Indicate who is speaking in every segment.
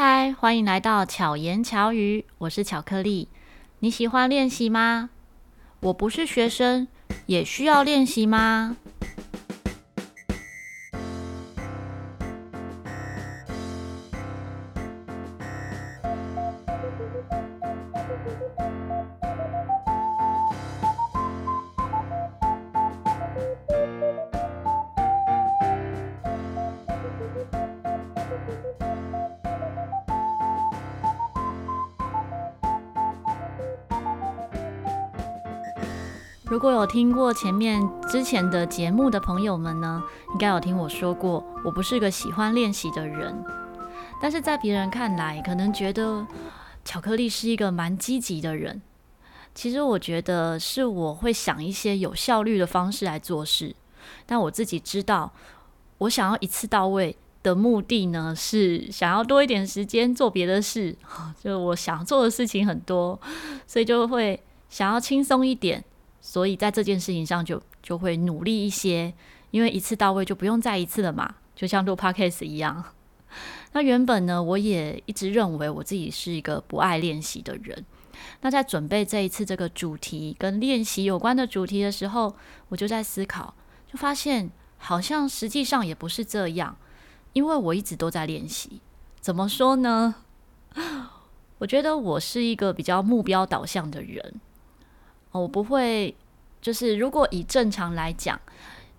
Speaker 1: 嗨，欢迎来到巧言巧语，我是巧克力。你喜欢练习吗？我不是学生，也需要练习吗？如果有听过前面之前的节目的朋友们呢，应该有听我说过，我不是个喜欢练习的人。但是在别人看来，可能觉得巧克力是一个蛮积极的人。其实我觉得是我会想一些有效率的方式来做事。但我自己知道，我想要一次到位的目的呢，是想要多一点时间做别的事。就我想做的事情很多，所以就会想要轻松一点。所以在这件事情上就就会努力一些，因为一次到位就不用再一次了嘛，就像录 podcast 一样。那原本呢，我也一直认为我自己是一个不爱练习的人。那在准备这一次这个主题跟练习有关的主题的时候，我就在思考，就发现好像实际上也不是这样，因为我一直都在练习。怎么说呢？我觉得我是一个比较目标导向的人。我不会，就是如果以正常来讲，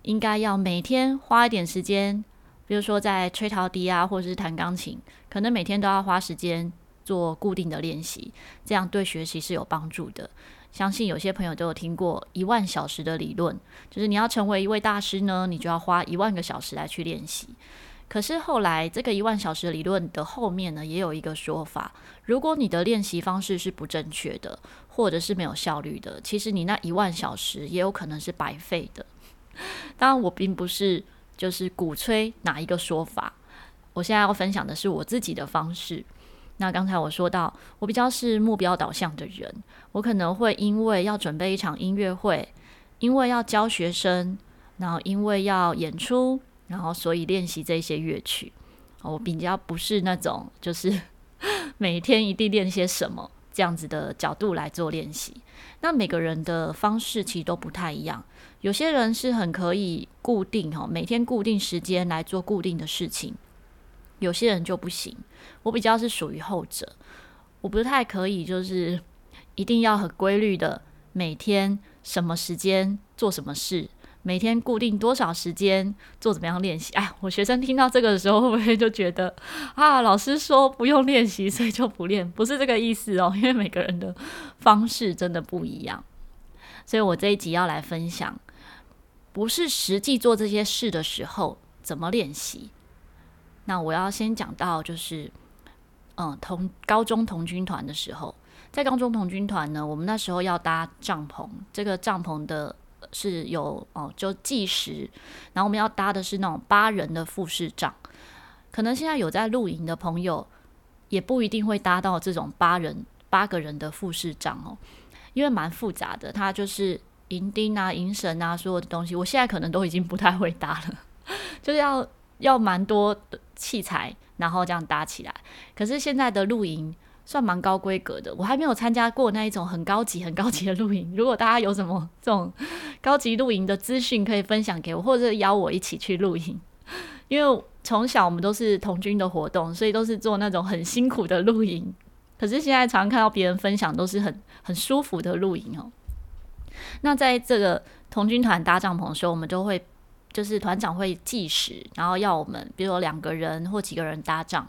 Speaker 1: 应该要每天花一点时间，比如说在吹陶笛啊，或者是弹钢琴，可能每天都要花时间做固定的练习，这样对学习是有帮助的。相信有些朋友都有听过一万小时的理论，就是你要成为一位大师呢，你就要花一万个小时来去练习。可是后来，这个一万小时理论的后面呢，也有一个说法：如果你的练习方式是不正确的，或者是没有效率的，其实你那一万小时也有可能是白费的。当然，我并不是就是鼓吹哪一个说法。我现在要分享的是我自己的方式。那刚才我说到，我比较是目标导向的人，我可能会因为要准备一场音乐会，因为要教学生，然后因为要演出。然后，所以练习这些乐曲，我比较不是那种就是 每天一定练些什么这样子的角度来做练习。那每个人的方式其实都不太一样。有些人是很可以固定哈，每天固定时间来做固定的事情；有些人就不行。我比较是属于后者，我不太可以就是一定要很规律的每天什么时间做什么事。每天固定多少时间做怎么样练习？哎，我学生听到这个的时候，会不会就觉得啊，老师说不用练习，所以就不练？不是这个意思哦，因为每个人的方式真的不一样。所以我这一集要来分享，不是实际做这些事的时候怎么练习。那我要先讲到，就是嗯，同高中同军团的时候，在高中同军团呢，我们那时候要搭帐篷，这个帐篷的。是有哦，就计时，然后我们要搭的是那种八人的副士帐，可能现在有在露营的朋友，也不一定会搭到这种八人八个人的副士帐哦，因为蛮复杂的，它就是银钉啊、银绳啊，所有的东西，我现在可能都已经不太会搭了，就是要要蛮多器材，然后这样搭起来。可是现在的露营。算蛮高规格的，我还没有参加过那一种很高级、很高级的露营。如果大家有什么这种高级露营的资讯，可以分享给我，或者邀我一起去露营。因为从小我们都是童军的活动，所以都是做那种很辛苦的露营。可是现在常看到别人分享，都是很很舒服的露营哦。那在这个童军团搭帐篷的时候，我们都会就是团长会计时，然后要我们，比如说两个人或几个人搭帐。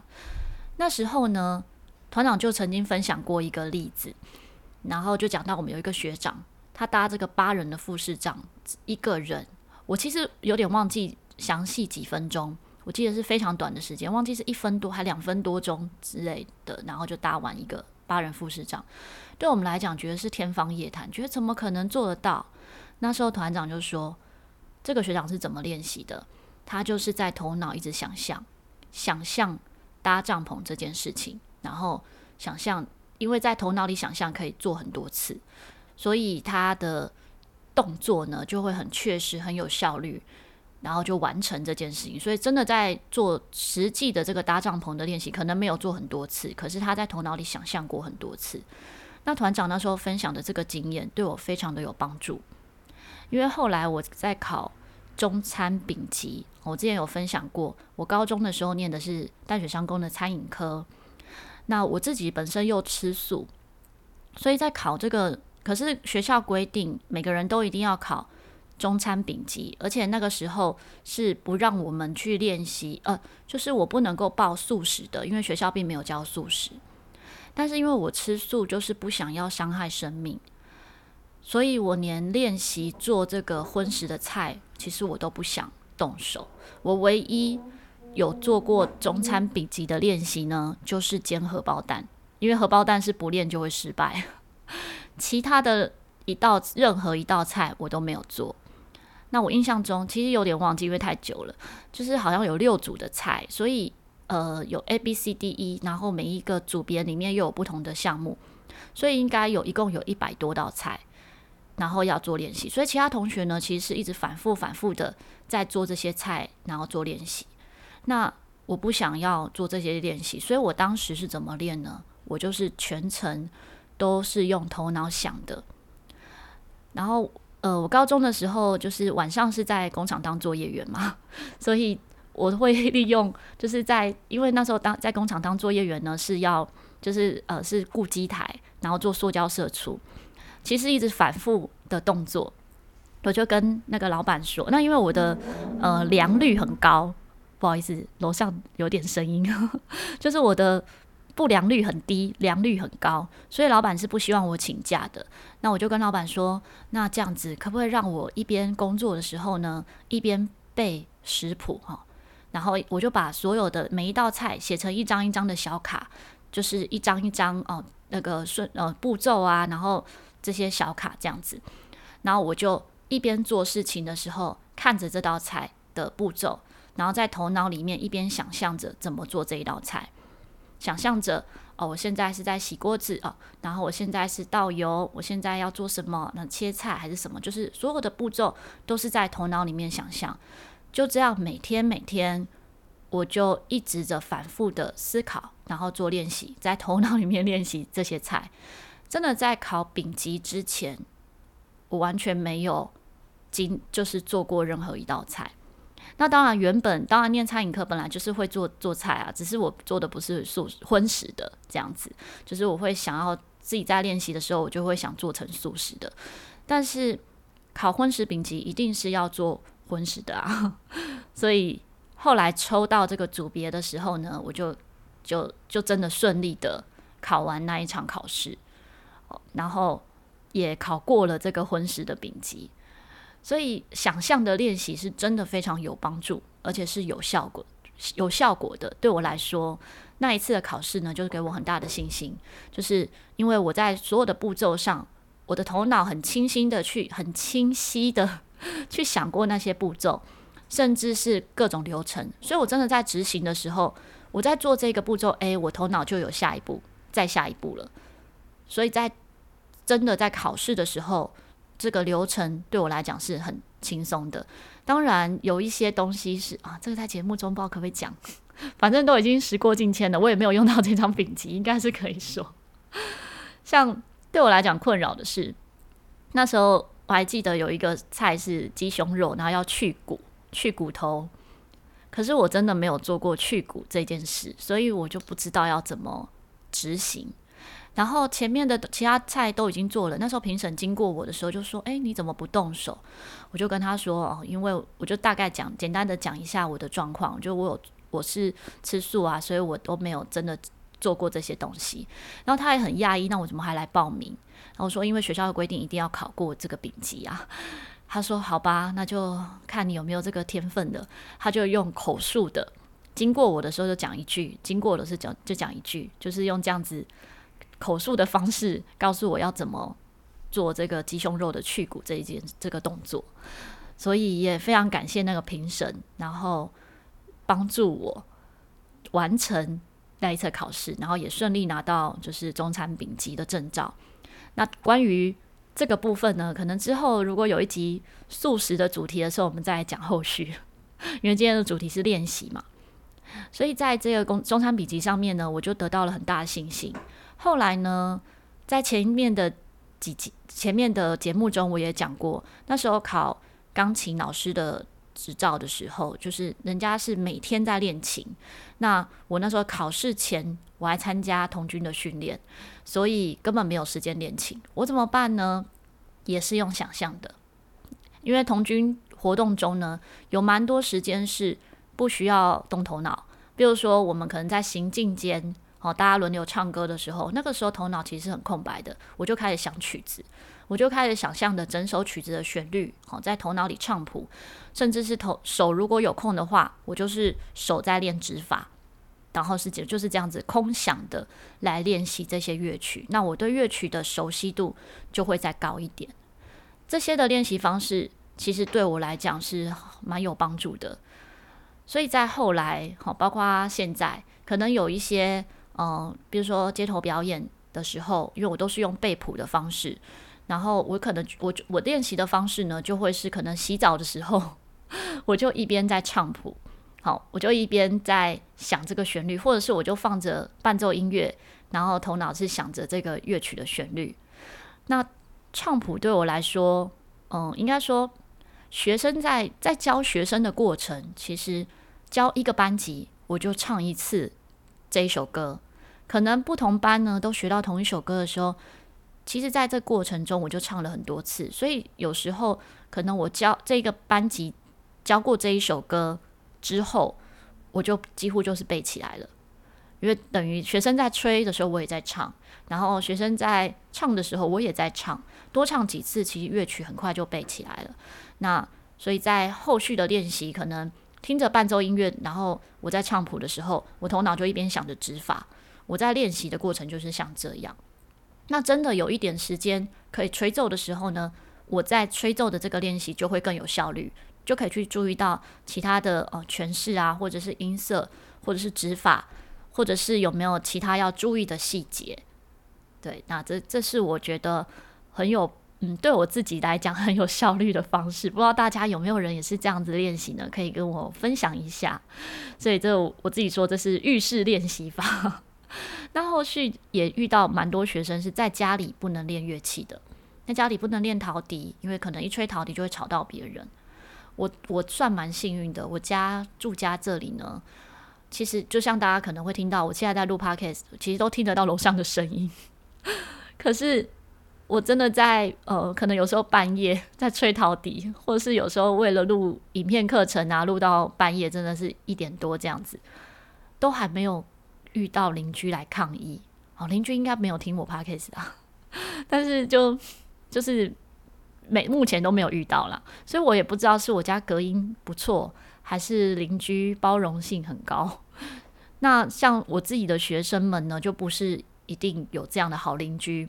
Speaker 1: 那时候呢，团长就曾经分享过一个例子，然后就讲到我们有一个学长，他搭这个八人的富士帐，一个人，我其实有点忘记详细几分钟，我记得是非常短的时间，忘记是一分多还两分多钟之类的，然后就搭完一个八人富士帐，对我们来讲觉得是天方夜谭，觉得怎么可能做得到？那时候团长就说，这个学长是怎么练习的？他就是在头脑一直想象，想象搭帐篷这件事情。然后想象，因为在头脑里想象可以做很多次，所以他的动作呢就会很确实、很有效率。然后就完成这件事情。所以真的在做实际的这个搭帐篷的练习，可能没有做很多次，可是他在头脑里想象过很多次。那团长那时候分享的这个经验对我非常的有帮助，因为后来我在考中餐丙级，我之前有分享过，我高中的时候念的是淡水商工的餐饮科。那我自己本身又吃素，所以在考这个，可是学校规定每个人都一定要考中餐丙级，而且那个时候是不让我们去练习，呃，就是我不能够报素食的，因为学校并没有教素食。但是因为我吃素，就是不想要伤害生命，所以我连练习做这个荤食的菜，其实我都不想动手。我唯一。有做过中餐丙级的练习呢，就是煎荷包蛋，因为荷包蛋是不练就会失败。其他的一道任何一道菜我都没有做。那我印象中其实有点忘记，因为太久了，就是好像有六组的菜，所以呃有 A B C D E，然后每一个组别里面又有不同的项目，所以应该有一共有一百多道菜，然后要做练习。所以其他同学呢，其实是一直反复反复的在做这些菜，然后做练习。那我不想要做这些练习，所以我当时是怎么练呢？我就是全程都是用头脑想的。然后，呃，我高中的时候就是晚上是在工厂当作业员嘛，所以我会利用就是在因为那时候当在工厂当作业员呢，是要就是呃是顾机台，然后做塑胶射出，其实一直反复的动作，我就跟那个老板说，那因为我的呃良率很高。不好意思，楼上有点声音，就是我的不良率很低，良率很高，所以老板是不希望我请假的。那我就跟老板说，那这样子可不可以让我一边工作的时候呢，一边背食谱哈？然后我就把所有的每一道菜写成一张一张的小卡，就是一张一张哦，那个顺呃步骤啊，然后这些小卡这样子，然后我就一边做事情的时候看着这道菜的步骤。然后在头脑里面一边想象着怎么做这一道菜，想象着哦，我现在是在洗锅子哦，然后我现在是倒油，我现在要做什么？那切菜还是什么？就是所有的步骤都是在头脑里面想象，就这样每天每天，我就一直着反复的思考，然后做练习，在头脑里面练习这些菜。真的在考丙级之前，我完全没有经就是做过任何一道菜。那当然，原本当然念餐饮课本来就是会做做菜啊，只是我做的不是素荤食的这样子，就是我会想要自己在练习的时候，我就会想做成素食的。但是考荤食丙级一定是要做荤食的啊，所以后来抽到这个组别的时候呢，我就就就真的顺利的考完那一场考试，然后也考过了这个荤食的丙级。所以，想象的练习是真的非常有帮助，而且是有效果、有效果的。对我来说，那一次的考试呢，就是给我很大的信心，就是因为我在所有的步骤上，我的头脑很清晰的去、很清晰的去想过那些步骤，甚至是各种流程。所以我真的在执行的时候，我在做这个步骤 A，我头脑就有下一步、再下一步了。所以在真的在考试的时候。这个流程对我来讲是很轻松的，当然有一些东西是啊，这个在节目中不知道可不可以讲，反正都已经时过境迁了，我也没有用到这张丙级，应该是可以说。像对我来讲困扰的是，那时候我还记得有一个菜是鸡胸肉，然后要去骨、去骨头，可是我真的没有做过去骨这件事，所以我就不知道要怎么执行。然后前面的其他菜都已经做了，那时候评审经过我的时候就说：“哎，你怎么不动手？”我就跟他说：“哦，因为我就大概讲简单的讲一下我的状况，就我有我是吃素啊，所以我都没有真的做过这些东西。”然后他也很讶异，那我怎么还来报名？然后说：“因为学校的规定一定要考过这个丙级啊。”他说：“好吧，那就看你有没有这个天分的。”他就用口述的，经过我的时候就讲一句，经过的是讲就讲一句，就是用这样子。口述的方式告诉我要怎么做这个鸡胸肉的去骨这一件这个动作，所以也非常感谢那个评审，然后帮助我完成那一次考试，然后也顺利拿到就是中餐丙级的证照。那关于这个部分呢，可能之后如果有一集素食的主题的时候，我们再讲后续。因为今天的主题是练习嘛。所以在这个工中餐笔记上面呢，我就得到了很大的信心。后来呢，在前面的几集前面的节目中，我也讲过，那时候考钢琴老师的执照的时候，就是人家是每天在练琴。那我那时候考试前，我还参加童军的训练，所以根本没有时间练琴。我怎么办呢？也是用想象的，因为童军活动中呢，有蛮多时间是不需要动头脑。比如说，我们可能在行进间，哦，大家轮流唱歌的时候，那个时候头脑其实很空白的，我就开始想曲子，我就开始想象的整首曲子的旋律，好，在头脑里唱谱，甚至是头手如果有空的话，我就是手在练指法，然后是就是这样子空想的来练习这些乐曲，那我对乐曲的熟悉度就会再高一点。这些的练习方式其实对我来讲是蛮有帮助的。所以在后来，好，包括现在，可能有一些，嗯、比如说街头表演的时候，因为我都是用背谱的方式，然后我可能我我练习的方式呢，就会是可能洗澡的时候，我就一边在唱谱，好，我就一边在想这个旋律，或者是我就放着伴奏音乐，然后头脑是想着这个乐曲的旋律。那唱谱对我来说，嗯，应该说，学生在在教学生的过程，其实。教一个班级，我就唱一次这一首歌。可能不同班呢都学到同一首歌的时候，其实在这过程中我就唱了很多次。所以有时候可能我教这个班级教过这一首歌之后，我就几乎就是背起来了。因为等于学生在吹的时候我也在唱，然后学生在唱的时候我也在唱，多唱几次，其实乐曲很快就背起来了。那所以在后续的练习可能。听着伴奏音乐，然后我在唱谱的时候，我头脑就一边想着指法。我在练习的过程就是像这样。那真的有一点时间可以吹奏的时候呢，我在吹奏的这个练习就会更有效率，就可以去注意到其他的呃诠释啊，或者是音色，或者是指法，或者是有没有其他要注意的细节。对，那这这是我觉得很有。嗯，对我自己来讲很有效率的方式，不知道大家有没有人也是这样子练习呢？可以跟我分享一下。所以这我自己说这是浴室练习法。那后续也遇到蛮多学生是在家里不能练乐器的，在家里不能练陶笛，因为可能一吹陶笛就会吵到别人。我我算蛮幸运的，我家住家这里呢，其实就像大家可能会听到，我现在在录 Podcast，其实都听得到楼上的声音，可是。我真的在呃，可能有时候半夜 在吹陶笛，或者是有时候为了录影片课程啊，录到半夜，真的是一点多这样子，都还没有遇到邻居来抗议。好，邻居应该没有听我 podcast 啊，但是就就是没目前都没有遇到啦，所以我也不知道是我家隔音不错，还是邻居包容性很高。那像我自己的学生们呢，就不是一定有这样的好邻居。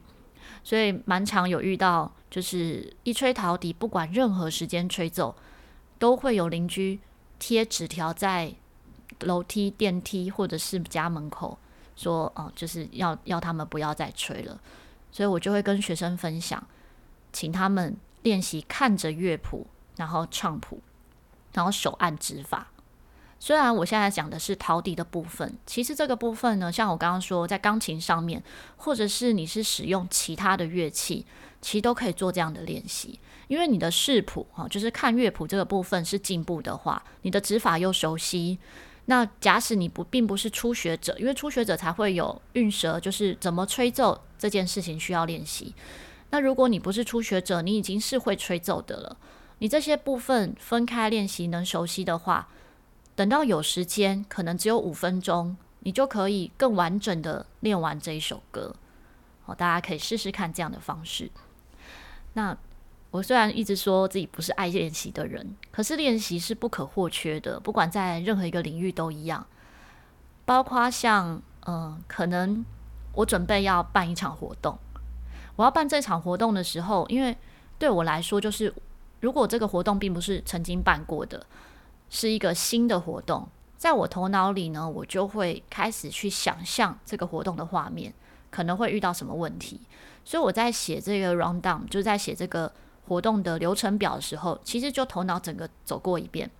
Speaker 1: 所以蛮常有遇到，就是一吹陶笛，不管任何时间吹奏，都会有邻居贴纸条在楼梯、电梯或者是家门口，说哦，就是要要他们不要再吹了。所以我就会跟学生分享，请他们练习看着乐谱，然后唱谱，然后手按指法。虽然我现在讲的是陶笛的部分，其实这个部分呢，像我刚刚说，在钢琴上面，或者是你是使用其他的乐器，其实都可以做这样的练习。因为你的视谱哈，就是看乐谱这个部分是进步的话，你的指法又熟悉。那假使你不并不是初学者，因为初学者才会有韵舌，就是怎么吹奏这件事情需要练习。那如果你不是初学者，你已经是会吹奏的了，你这些部分分开练习，能熟悉的话。等到有时间，可能只有五分钟，你就可以更完整的练完这一首歌。好，大家可以试试看这样的方式。那我虽然一直说自己不是爱练习的人，可是练习是不可或缺的，不管在任何一个领域都一样。包括像，嗯、可能我准备要办一场活动，我要办这场活动的时候，因为对我来说，就是如果这个活动并不是曾经办过的。是一个新的活动，在我头脑里呢，我就会开始去想象这个活动的画面，可能会遇到什么问题。所以我在写这个 rundown，就是在写这个活动的流程表的时候，其实就头脑整个走过一遍。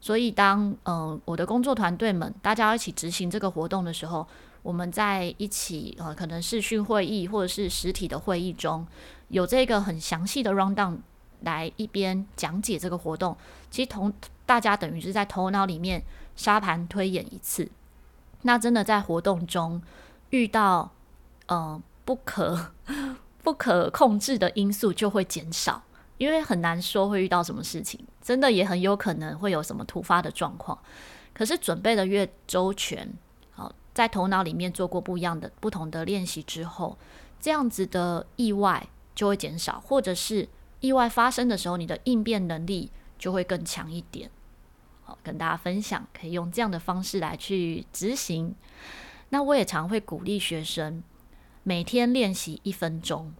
Speaker 1: 所以当呃我的工作团队们大家一起执行这个活动的时候，我们在一起呃可能视讯会议或者是实体的会议中，有这个很详细的 round down 来一边讲解这个活动，其实同大家等于是在头脑里面沙盘推演一次。那真的在活动中遇到呃不可不可控制的因素就会减少。因为很难说会遇到什么事情，真的也很有可能会有什么突发的状况。可是准备的越周全，好，在头脑里面做过不一样的、不同的练习之后，这样子的意外就会减少，或者是意外发生的时候，你的应变能力就会更强一点。好，跟大家分享，可以用这样的方式来去执行。那我也常会鼓励学生每天练习一分钟。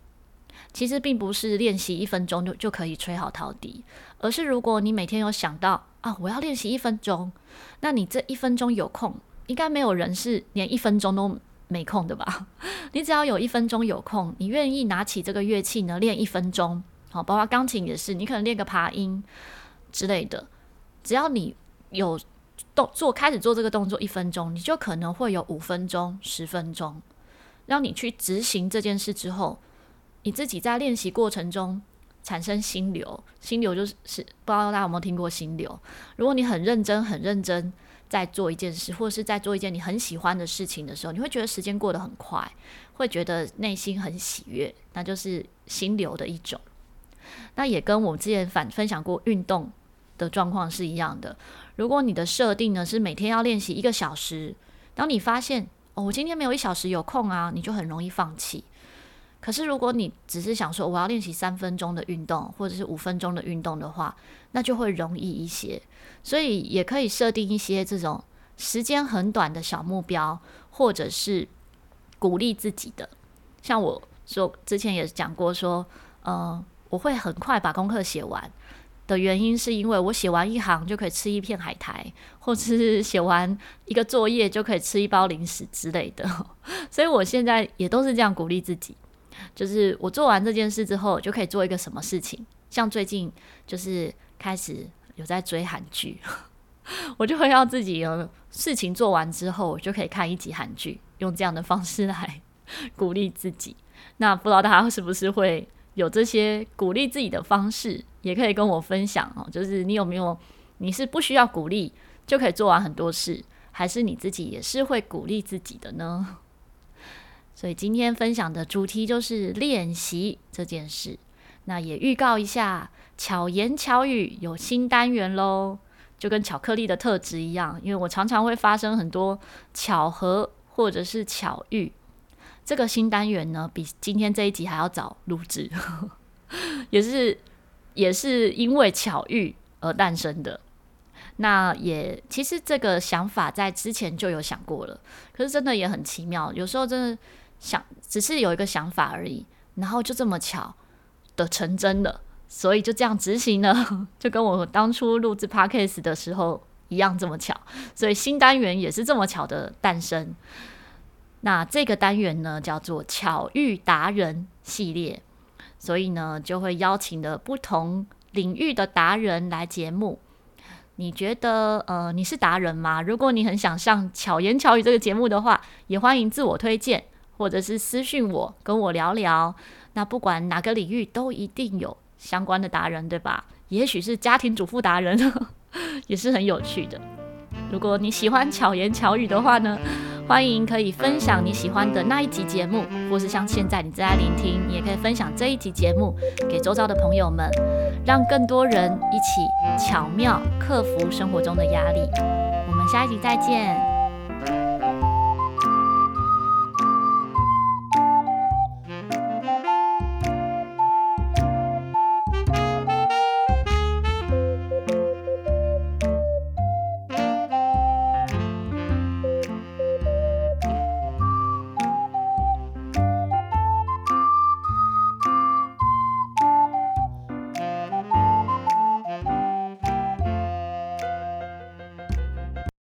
Speaker 1: 其实并不是练习一分钟就就可以吹好陶笛，而是如果你每天有想到啊，我要练习一分钟，那你这一分钟有空，应该没有人是连一分钟都没空的吧？你只要有一分钟有空，你愿意拿起这个乐器呢，练一分钟，好，包括钢琴也是，你可能练个爬音之类的，只要你有动做开始做这个动作一分钟，你就可能会有五分钟、十分钟，让你去执行这件事之后。你自己在练习过程中产生心流，心流就是是不知道大家有没有听过心流。如果你很认真、很认真在做一件事，或者是在做一件你很喜欢的事情的时候，你会觉得时间过得很快，会觉得内心很喜悦，那就是心流的一种。那也跟我之前反分享过运动的状况是一样的。如果你的设定呢是每天要练习一个小时，当你发现我今天没有一小时有空啊，你就很容易放弃。可是，如果你只是想说我要练习三分钟的运动，或者是五分钟的运动的话，那就会容易一些。所以也可以设定一些这种时间很短的小目标，或者是鼓励自己的。像我说之前也讲过说，呃，我会很快把功课写完的原因，是因为我写完一行就可以吃一片海苔，或者是写完一个作业就可以吃一包零食之类的。所以我现在也都是这样鼓励自己。就是我做完这件事之后，就可以做一个什么事情。像最近就是开始有在追韩剧，我就会让自己有事情做完之后，就可以看一集韩剧，用这样的方式来 鼓励自己。那不知道大家是不是会有这些鼓励自己的方式，也可以跟我分享哦。就是你有没有，你是不需要鼓励就可以做完很多事，还是你自己也是会鼓励自己的呢？所以今天分享的主题就是练习这件事。那也预告一下，巧言巧语有新单元喽，就跟巧克力的特质一样，因为我常常会发生很多巧合或者是巧遇。这个新单元呢，比今天这一集还要早录制，也是也是因为巧遇而诞生的。那也其实这个想法在之前就有想过了，可是真的也很奇妙，有时候真的。想只是有一个想法而已，然后就这么巧的成真了，所以就这样执行了，就跟我当初录制 Podcast 的时候一样这么巧，所以新单元也是这么巧的诞生。那这个单元呢，叫做巧遇达人系列，所以呢就会邀请的不同领域的达人来节目。你觉得呃你是达人吗？如果你很想上巧言巧语这个节目的话，也欢迎自我推荐。或者是私讯我，跟我聊聊。那不管哪个领域，都一定有相关的达人，对吧？也许是家庭主妇达人，也是很有趣的。如果你喜欢巧言巧语的话呢，欢迎可以分享你喜欢的那一集节目，或是像现在你正在聆听，你也可以分享这一集节目给周遭的朋友们，让更多人一起巧妙克服生活中的压力。我们下一集再见。